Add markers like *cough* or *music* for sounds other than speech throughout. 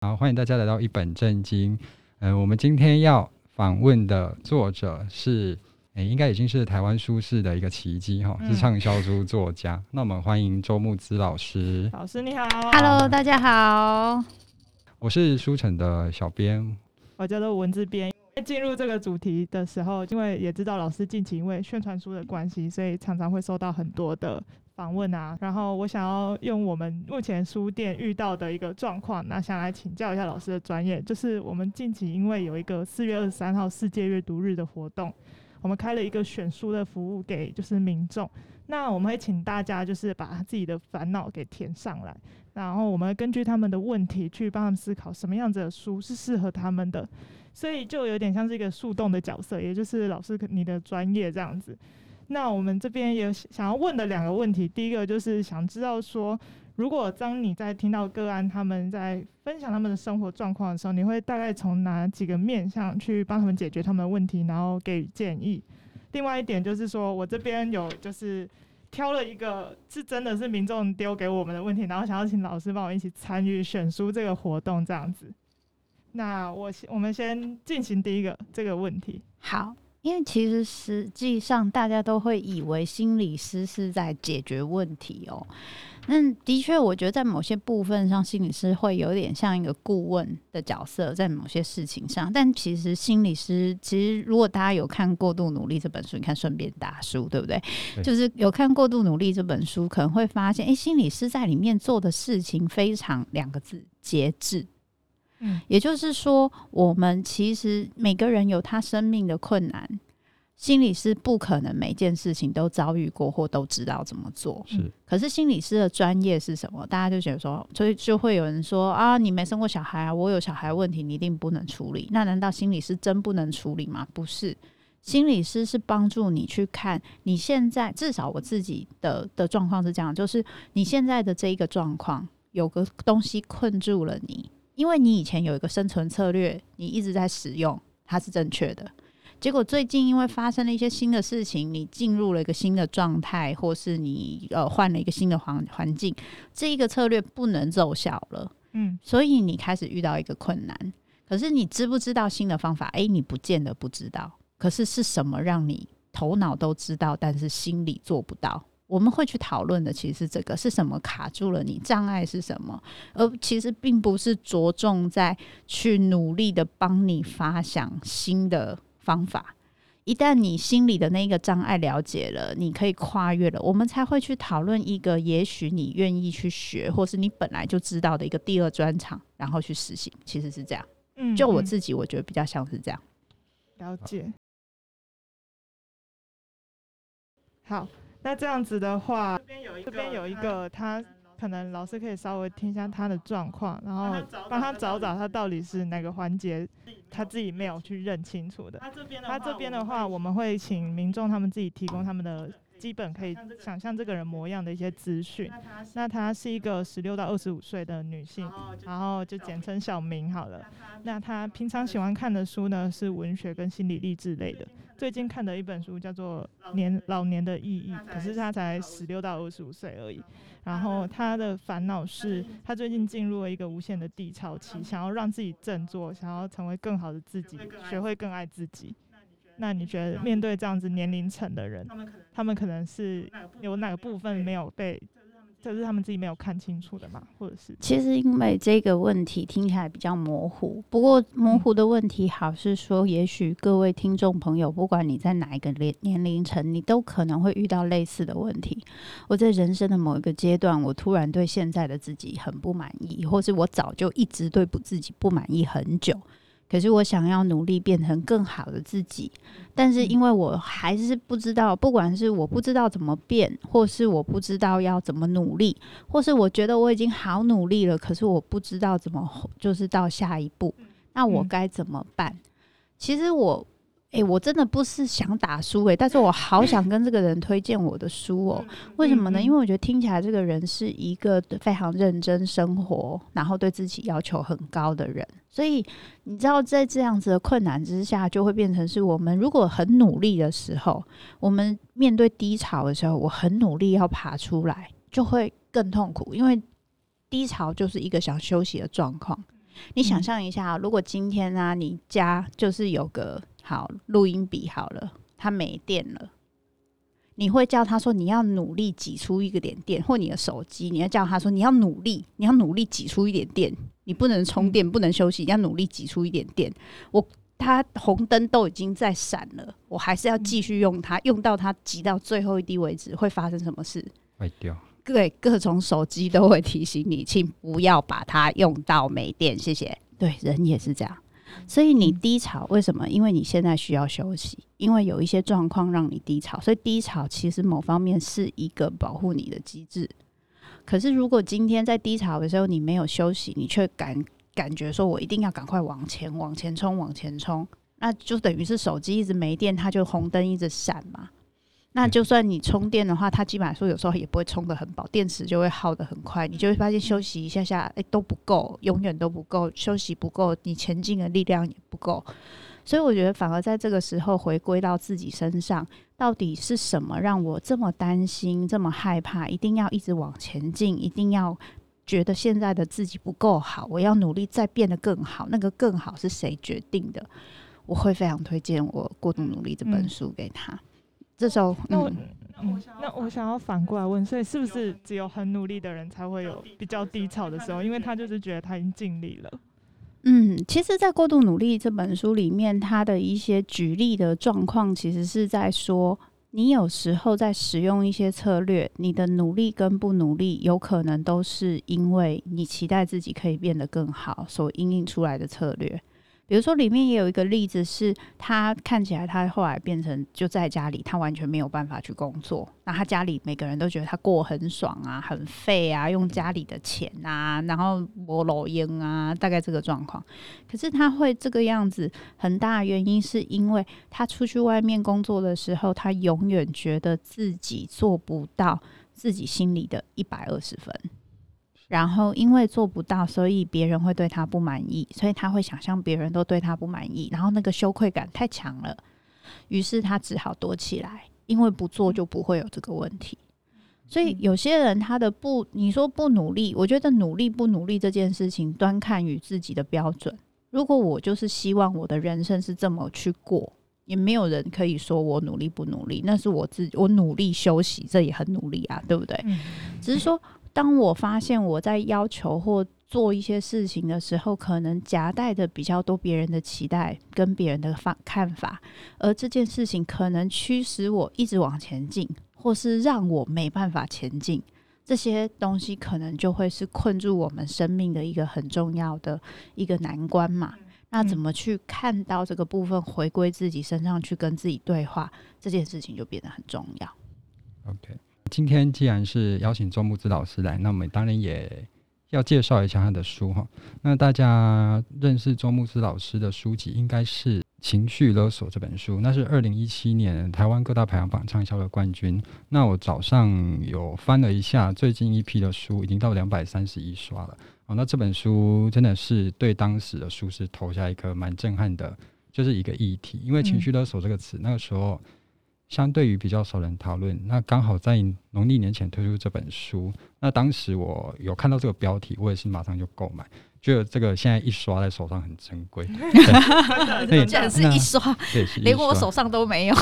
好，欢迎大家来到一本正经。嗯、呃，我们今天要访问的作者是，诶、欸，应该已经是台湾书市的一个奇迹哈，是畅销书作家。嗯、那我们欢迎周木之老师。老师你好，Hello，大家好。我是书城的小编，我叫做文字编。进入这个主题的时候，因为也知道老师近期因为宣传书的关系，所以常常会收到很多的。访问啊，然后我想要用我们目前书店遇到的一个状况，那想来请教一下老师的专业，就是我们近期因为有一个四月二十三号世界阅读日的活动，我们开了一个选书的服务给就是民众，那我们会请大家就是把自己的烦恼给填上来，然后我们根据他们的问题去帮他们思考什么样子的书是适合他们的，所以就有点像是一个树洞的角色，也就是老师你的专业这样子。那我们这边也想要问的两个问题，第一个就是想知道说，如果当你在听到个案他们在分享他们的生活状况的时候，你会大概从哪几个面向去帮他们解决他们的问题，然后给予建议？另外一点就是说，我这边有就是挑了一个是真的是民众丢给我们的问题，然后想要请老师帮我一起参与选书这个活动这样子。那我先我们先进行第一个这个问题。好。因为其实实际上大家都会以为心理师是在解决问题哦。那的确，我觉得在某些部分上，心理师会有点像一个顾问的角色，在某些事情上。但其实心理师，其实如果大家有看《过度努力》这本书，你看顺便打书，对不对？对。就是有看《过度努力》这本书，可能会发现，哎，心理师在里面做的事情非常两个字：节制。嗯，也就是说，我们其实每个人有他生命的困难，心理师不可能每件事情都遭遇过或都知道怎么做。是，可是心理师的专业是什么？大家就觉得说，所以就会有人说啊，你没生过小孩啊，我有小孩问题，你一定不能处理。那难道心理师真不能处理吗？不是，心理师是帮助你去看你现在，至少我自己的的状况是这样，就是你现在的这一个状况，有个东西困住了你。因为你以前有一个生存策略，你一直在使用，它是正确的。结果最近因为发生了一些新的事情，你进入了一个新的状态，或是你呃换了一个新的环环境，这一个策略不能奏效了。嗯，所以你开始遇到一个困难。可是你知不知道新的方法？诶，你不见得不知道。可是是什么让你头脑都知道，但是心里做不到？我们会去讨论的，其实是这个是什么卡住了你？障碍是什么？而其实并不是着重在去努力的帮你发想新的方法。一旦你心里的那个障碍了解了，你可以跨越了，我们才会去讨论一个也许你愿意去学，或是你本来就知道的一个第二专长，然后去实行。其实是这样。嗯，就我自己，我觉得比较像是这样。了解。好。那这样子的话，这边有一个，这边有一个，他可能老师可以稍微听一下他的状况，然后帮他找找他到底是哪个环节他自己没有去认清楚的。他这边的话，我们会请民众他们自己提供他们的基本可以想象这个人模样的一些资讯。那她是一个十六到二十五岁的女性，然后就简称小明好了。那她平常喜欢看的书呢，是文学跟心理励志类的。最近看的一本书叫做《年老年的意义》，可是她才十六到二十五岁而已。然后她的烦恼是，她最近进入了一个无限的低潮期，想要让自己振作，想要成为更好的自己，学会更爱自己。那你觉得面对这样子年龄层的人，他们可能他们可能是有哪个部分没有被？这是他们自己没有看清楚的嘛，或者是？其实因为这个问题听起来比较模糊，不过模糊的问题好是说，也许各位听众朋友，不管你在哪一个年年龄层，你都可能会遇到类似的问题。我在人生的某一个阶段，我突然对现在的自己很不满意，或是我早就一直对不自己不满意很久。可是我想要努力变成更好的自己，但是因为我还是不知道，不管是我不知道怎么变，或是我不知道要怎么努力，或是我觉得我已经好努力了，可是我不知道怎么就是到下一步，那我该怎么办？其实我。诶、欸，我真的不是想打书诶，但是我好想跟这个人推荐我的书哦。为什么呢？因为我觉得听起来这个人是一个非常认真生活，然后对自己要求很高的人。所以你知道，在这样子的困难之下，就会变成是我们如果很努力的时候，我们面对低潮的时候，我很努力要爬出来，就会更痛苦，因为低潮就是一个想休息的状况。你想象一下，如果今天呢、啊，你家就是有个好录音笔好了，它没电了，你会叫他说你要努力挤出一个点电，或你的手机，你要叫他说你要努力，你要努力挤出一点电，你不能充电，不能休息，你要努力挤出一点电。我它红灯都已经在闪了，我还是要继续用它，用到它挤到最后一滴为止，会发生什么事？坏掉。对，各种手机都会提醒你，请不要把它用到没电。谢谢。对，人也是这样。所以你低潮为什么？因为你现在需要休息，因为有一些状况让你低潮，所以低潮其实某方面是一个保护你的机制。可是如果今天在低潮的时候你没有休息，你却感感觉说我一定要赶快往前往前冲往前冲，那就等于是手机一直没电，它就红灯一直闪嘛。那就算你充电的话，它基本上说有时候也不会充得很饱，电池就会耗得很快，你就会发现休息一下下，哎、欸、都不够，永远都不够，休息不够，你前进的力量也不够。所以我觉得反而在这个时候回归到自己身上，到底是什么让我这么担心、这么害怕，一定要一直往前进，一定要觉得现在的自己不够好，我要努力再变得更好。那个更好是谁决定的？我会非常推荐我《过度努力》这本书给他。嗯这时候，那我、嗯、那我想要反过来问，所以是不是只有很努力的人才会有比较低潮的时候？因为他就是觉得他已经尽力了。嗯，其实，在《过度努力》这本书里面，他的一些举例的状况，其实是在说，你有时候在使用一些策略，你的努力跟不努力，有可能都是因为你期待自己可以变得更好所应应出来的策略。比如说，里面也有一个例子，是他看起来他后来变成就在家里，他完全没有办法去工作。那他家里每个人都觉得他过很爽啊，很废啊，用家里的钱啊，然后摸老鹰啊，大概这个状况。可是他会这个样子，很大原因是因为他出去外面工作的时候，他永远觉得自己做不到自己心里的一百二十分。然后因为做不到，所以别人会对他不满意，所以他会想象别人都对他不满意，然后那个羞愧感太强了，于是他只好躲起来，因为不做就不会有这个问题。所以有些人他的不，你说不努力，我觉得努力不努力这件事情，端看于自己的标准。如果我就是希望我的人生是这么去过，也没有人可以说我努力不努力，那是我自己，我努力休息，这也很努力啊，对不对？只是说。当我发现我在要求或做一些事情的时候，可能夹带的比较多别人的期待跟别人的看看法，而这件事情可能驱使我一直往前进，或是让我没办法前进，这些东西可能就会是困住我们生命的一个很重要的一个难关嘛。那怎么去看到这个部分，回归自己身上去跟自己对话，这件事情就变得很重要。OK。今天既然是邀请周慕姿老师来，那我们当然也要介绍一下他的书哈。那大家认识周慕姿老师的书籍，应该是《情绪勒索》这本书，那是二零一七年台湾各大排行榜畅销的冠军。那我早上有翻了一下，最近一批的书已经到两百三十一刷了。哦，那这本书真的是对当时的书是投下一个蛮震撼的，就是一个议题，因为“情绪勒索”这个词，那个时候。相对于比较少人讨论，那刚好在农历年前推出这本书，那当时我有看到这个标题，我也是马上就购买，觉得这个现在一刷在手上很珍贵。*laughs* 对，竟然是一刷，对，连我手上都没有。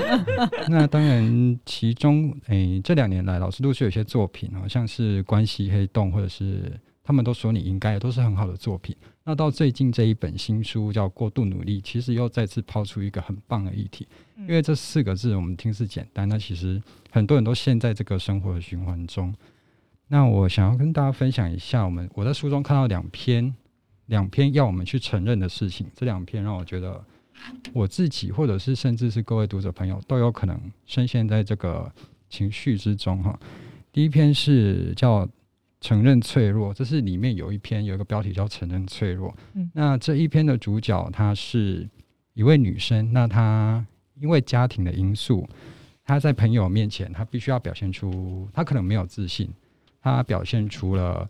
*laughs* 那当然，其中诶、欸、这两年来，老师陆续有些作品，好像是关系黑洞，或者是他们都说你应该，都是很好的作品。那到最近这一本新书叫《过度努力》，其实又再次抛出一个很棒的议题。因为这四个字我们听是简单，那其实很多人都陷在这个生活的循环中。那我想要跟大家分享一下，我们我在书中看到两篇，两篇要我们去承认的事情。这两篇让我觉得我自己，或者是甚至是各位读者朋友，都有可能深陷在这个情绪之中哈。第一篇是叫承认脆弱，这是里面有一篇有一个标题叫承认脆弱。那这一篇的主角她是一位女生，那她。因为家庭的因素，她在朋友面前，她必须要表现出她可能没有自信，她表现出了，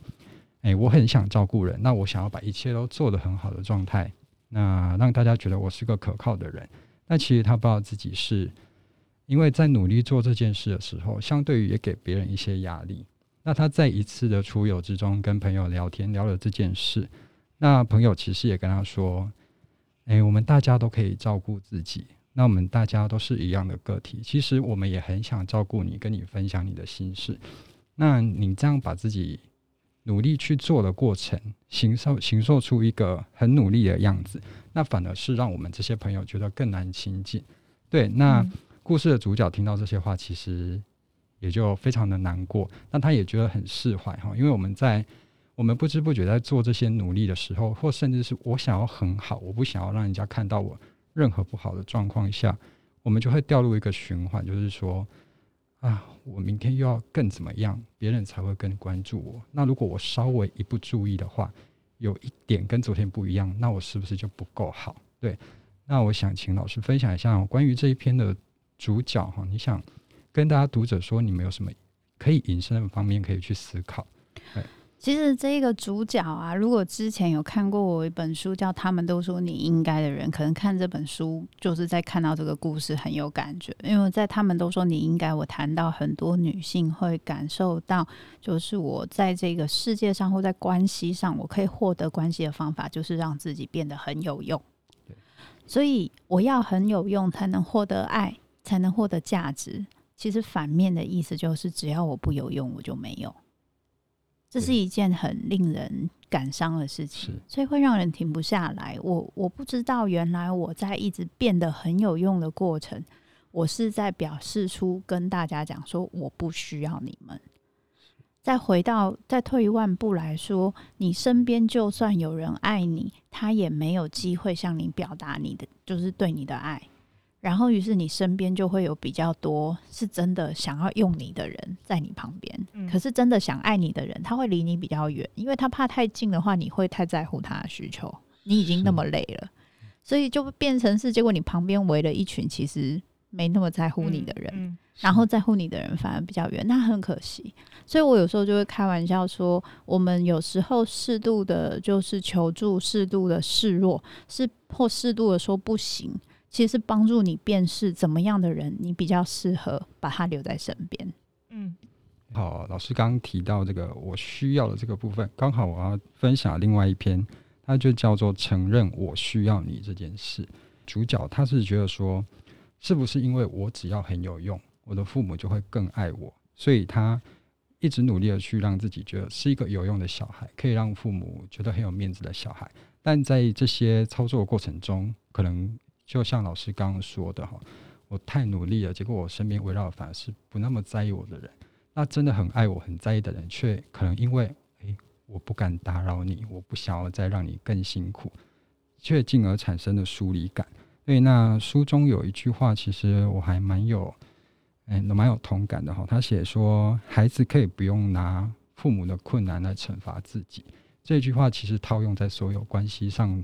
哎、欸，我很想照顾人，那我想要把一切都做得很好的状态，那让大家觉得我是个可靠的人。那其实她不知道自己是，因为在努力做这件事的时候，相对于也给别人一些压力。那他在一次的出游之中跟朋友聊天，聊了这件事，那朋友其实也跟他说：“哎，我们大家都可以照顾自己。那我们大家都是一样的个体，其实我们也很想照顾你，跟你分享你的心事。那你这样把自己努力去做的过程，形受形塑出一个很努力的样子，那反而是让我们这些朋友觉得更难亲近。对，那故事的主角听到这些话，其实也就非常的难过。那他也觉得很释怀哈，因为我们在。我们不知不觉在做这些努力的时候，或甚至是我想要很好，我不想要让人家看到我任何不好的状况下，我们就会掉入一个循环，就是说，啊，我明天又要更怎么样，别人才会更关注我。那如果我稍微一不注意的话，有一点跟昨天不一样，那我是不是就不够好？对，那我想请老师分享一下关于这一篇的主角哈，你想跟大家读者说，你们有什么可以引申的方面可以去思考？对。其实这个主角啊，如果之前有看过我一本书叫《他们都说你应该的人》，可能看这本书就是在看到这个故事很有感觉。因为在他们都说你应该，我谈到很多女性会感受到，就是我在这个世界上或在关系上，我可以获得关系的方法，就是让自己变得很有用。所以我要很有用，才能获得爱，才能获得价值。其实反面的意思就是，只要我不有用，我就没有。这是一件很令人感伤的事情，所以会让人停不下来。我我不知道，原来我在一直变得很有用的过程，我是在表示出跟大家讲说，我不需要你们。再回到，再退一万步来说，你身边就算有人爱你，他也没有机会向你表达你的，就是对你的爱。然后，于是你身边就会有比较多是真的想要用你的人在你旁边。嗯。可是真的想爱你的人，他会离你比较远，因为他怕太近的话，你会太在乎他的需求。你已经那么累了，所以就变成是，结果你旁边围了一群其实没那么在乎你的人，嗯嗯。然后在乎你的人反而比较远，那很可惜。所以我有时候就会开玩笑说，我们有时候适度的，就是求助，适度的示弱，是或适度的说不行。其实是帮助你辨识怎么样的人，你比较适合把他留在身边。嗯，好，老师刚刚提到这个我需要的这个部分，刚好我要分享另外一篇，它就叫做承认我需要你这件事。主角他是觉得说，是不是因为我只要很有用，我的父母就会更爱我，所以他一直努力的去让自己觉得是一个有用的小孩，可以让父母觉得很有面子的小孩。但在这些操作过程中，可能就像老师刚刚说的哈，我太努力了，结果我身边围绕反而是不那么在意我的人。那真的很爱我、很在意的人，却可能因为诶，我不敢打扰你，我不想要再让你更辛苦，却进而产生了疏离感。所以那书中有一句话，其实我还蛮有，诶，蛮有同感的哈。他写说，孩子可以不用拿父母的困难来惩罚自己。这句话其实套用在所有关系上。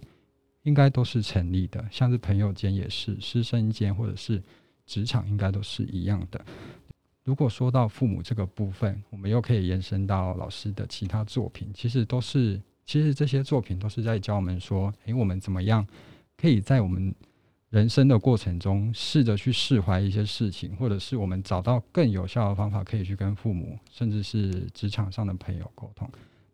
应该都是成立的，像是朋友间也是，师生间或者是职场，应该都是一样的。如果说到父母这个部分，我们又可以延伸到老师的其他作品，其实都是，其实这些作品都是在教我们说，诶，我们怎么样可以在我们人生的过程中，试着去释怀一些事情，或者是我们找到更有效的方法，可以去跟父母，甚至是职场上的朋友沟通。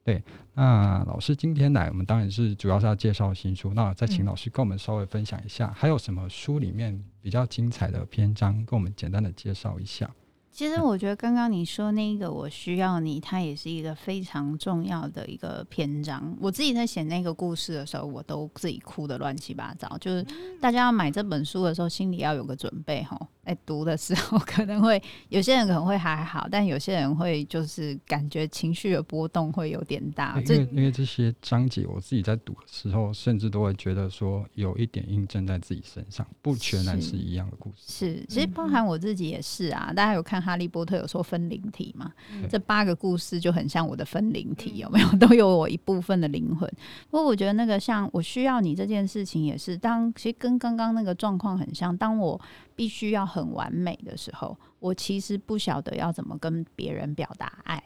对，那老师今天来，我们当然是主要是要介绍新书。那再请老师跟我们稍微分享一下，嗯、还有什么书里面比较精彩的篇章，跟我们简单的介绍一下。其实我觉得刚刚你说那个“我需要你”，它也是一个非常重要的一个篇章。我自己在写那个故事的时候，我都自己哭的乱七八糟。就是大家要买这本书的时候，心里要有个准备哈。哎，读的时候 *laughs* 可能会有些人可能会还好，但有些人会就是感觉情绪的波动会有点大。因为因为这些章节我自己在读的时候，甚至都会觉得说有一点印证在自己身上，不全然是一样的故事。是，是其实包含我自己也是啊。大家有看《哈利波特》有说分灵体嘛？这八个故事就很像我的分灵体，有没有？*laughs* 都有我一部分的灵魂。不过我觉得那个像我需要你这件事情，也是当其实跟刚刚那个状况很像。当我必须要很完美的时候，我其实不晓得要怎么跟别人表达爱，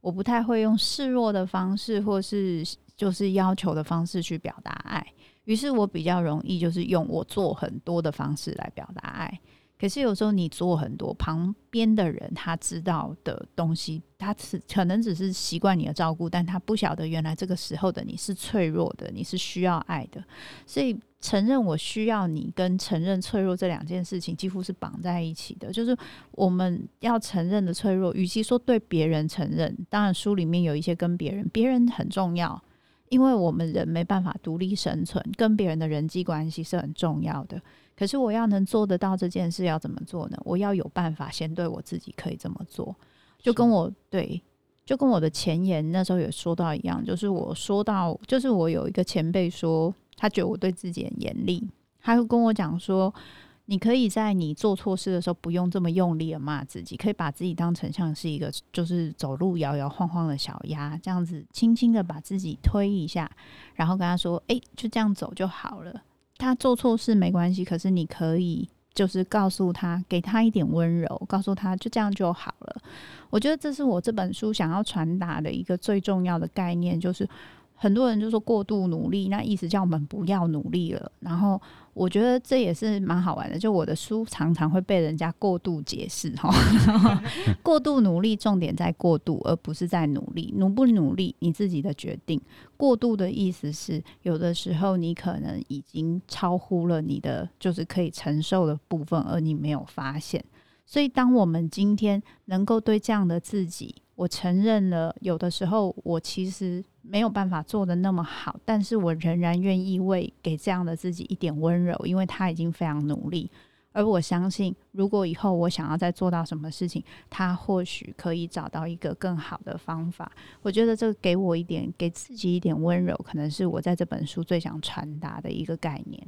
我不太会用示弱的方式，或是就是要求的方式去表达爱。于是我比较容易就是用我做很多的方式来表达爱。可是有时候你做很多，旁边的人他知道的东西，他只可能只是习惯你的照顾，但他不晓得原来这个时候的你是脆弱的，你是需要爱的。所以承认我需要你，跟承认脆弱这两件事情几乎是绑在一起的。就是我们要承认的脆弱，与其说对别人承认，当然书里面有一些跟别人，别人很重要，因为我们人没办法独立生存，跟别人的人际关系是很重要的。可是我要能做得到这件事，要怎么做呢？我要有办法先对我自己可以这么做，就跟我对，就跟我的前言那时候也说到一样，就是我说到，就是我有一个前辈说，他觉得我对自己很严厉，他会跟我讲说，你可以在你做错事的时候不用这么用力的骂自己，可以把自己当成像是一个就是走路摇摇晃晃的小鸭，这样子轻轻的把自己推一下，然后跟他说，哎，就这样走就好了。他做错事没关系，可是你可以就是告诉他，给他一点温柔，告诉他就这样就好了。我觉得这是我这本书想要传达的一个最重要的概念，就是。很多人就说过度努力，那意思叫我们不要努力了。然后我觉得这也是蛮好玩的，就我的书常常会被人家过度解释哈。*laughs* 过度努力重点在过度，而不是在努力。努不努力你自己的决定。过度的意思是有的时候你可能已经超乎了你的就是可以承受的部分，而你没有发现。所以当我们今天能够对这样的自己，我承认了，有的时候我其实。没有办法做得那么好，但是我仍然愿意为给这样的自己一点温柔，因为他已经非常努力。而我相信，如果以后我想要再做到什么事情，他或许可以找到一个更好的方法。我觉得这给我一点，给自己一点温柔，可能是我在这本书最想传达的一个概念。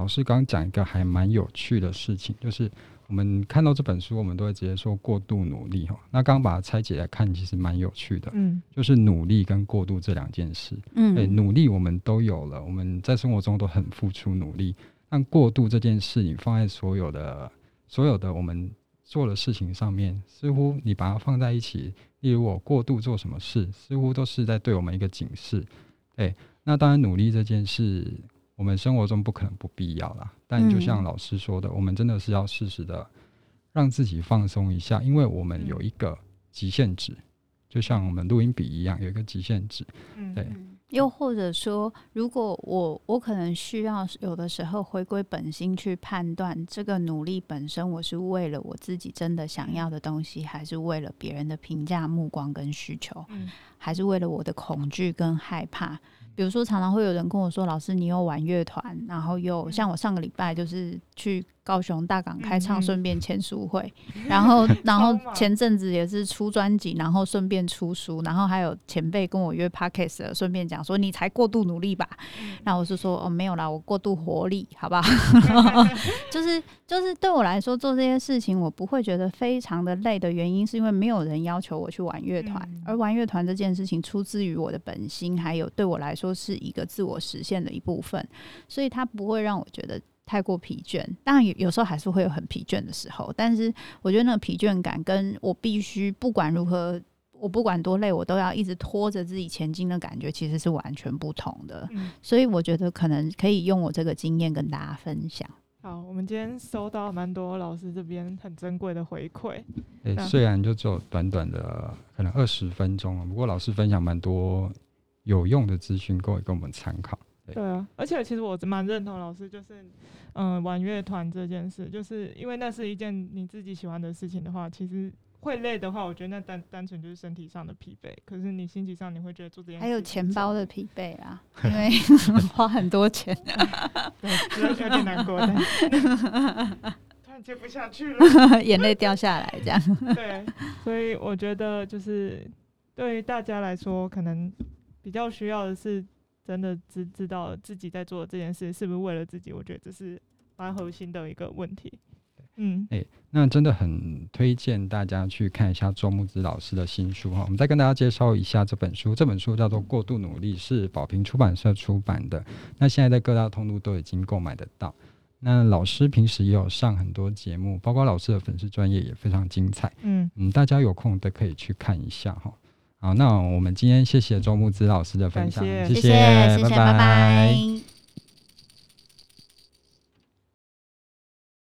老师刚讲一个还蛮有趣的事情，就是。我们看到这本书，我们都会直接说过度努力哈。那刚刚把它拆解来看，其实蛮有趣的。嗯，就是努力跟过度这两件事。嗯，对，努力我们都有了，我们在生活中都很付出努力。但过度这件事，你放在所有的所有的我们做的事情上面，似乎你把它放在一起，例如我过度做什么事，似乎都是在对我们一个警示。对，那当然努力这件事。我们生活中不可能不必要啦，但就像老师说的，嗯、我们真的是要适时的让自己放松一下，因为我们有一个极限值，嗯、就像我们录音笔一样，有一个极限值。嗯、对。又或者说，如果我我可能需要有的时候回归本心去判断，这个努力本身，我是为了我自己真的想要的东西，还是为了别人的评价、目光跟需求，嗯、还是为了我的恐惧跟害怕？比如说，常常会有人跟我说：“老师，你有玩乐团，然后又像我上个礼拜就是去。”高雄大港开唱，顺便签书会，嗯、然后，*laughs* 然后前阵子也是出专辑，然后顺便出书，然后还有前辈跟我约 Podcast，顺便讲说你才过度努力吧，那、嗯、我是说哦没有啦，我过度活力，好不好？*laughs* 就是就是对我来说做这些事情，我不会觉得非常的累的原因，是因为没有人要求我去玩乐团，嗯、而玩乐团这件事情出自于我的本心，还有对我来说是一个自我实现的一部分，所以它不会让我觉得。太过疲倦，当然有有时候还是会有很疲倦的时候，但是我觉得那个疲倦感跟我必须不管如何，我不管多累，我都要一直拖着自己前进的感觉，其实是完全不同的。嗯，所以我觉得可能可以用我这个经验跟大家分享。好，我们今天收到蛮多老师这边很珍贵的回馈。欸，虽然就只有短短的可能二十分钟，不过老师分享蛮多有用的资讯，各位给我们参考。对啊，而且其实我蛮认同老师，就是嗯、呃，玩乐团这件事，就是因为那是一件你自己喜欢的事情的话，其实会累的话，我觉得那单单纯就是身体上的疲惫。可是你心情上，你会觉得做这件事还有钱包的疲惫啊，*laughs* 因为花很多钱，*laughs* 对，有点难过的，*laughs* 突然接不下去了，眼泪掉下来这样。对，所以我觉得就是对于大家来说，可能比较需要的是。真的知知道自己在做这件事是不是为了自己？我觉得这是蛮核心的一个问题。嗯，哎、欸，那真的很推荐大家去看一下周木子老师的新书哈。我们再跟大家介绍一下这本书，这本书叫做《过度努力》，是宝瓶出版社出版的。那现在在各大通路都已经购买得到。那老师平时也有上很多节目，包括老师的粉丝专业也非常精彩。嗯嗯，大家有空都可以去看一下哈。好，那我们今天谢谢周木子老师的分享，谢谢，谢谢，拜拜。拜拜。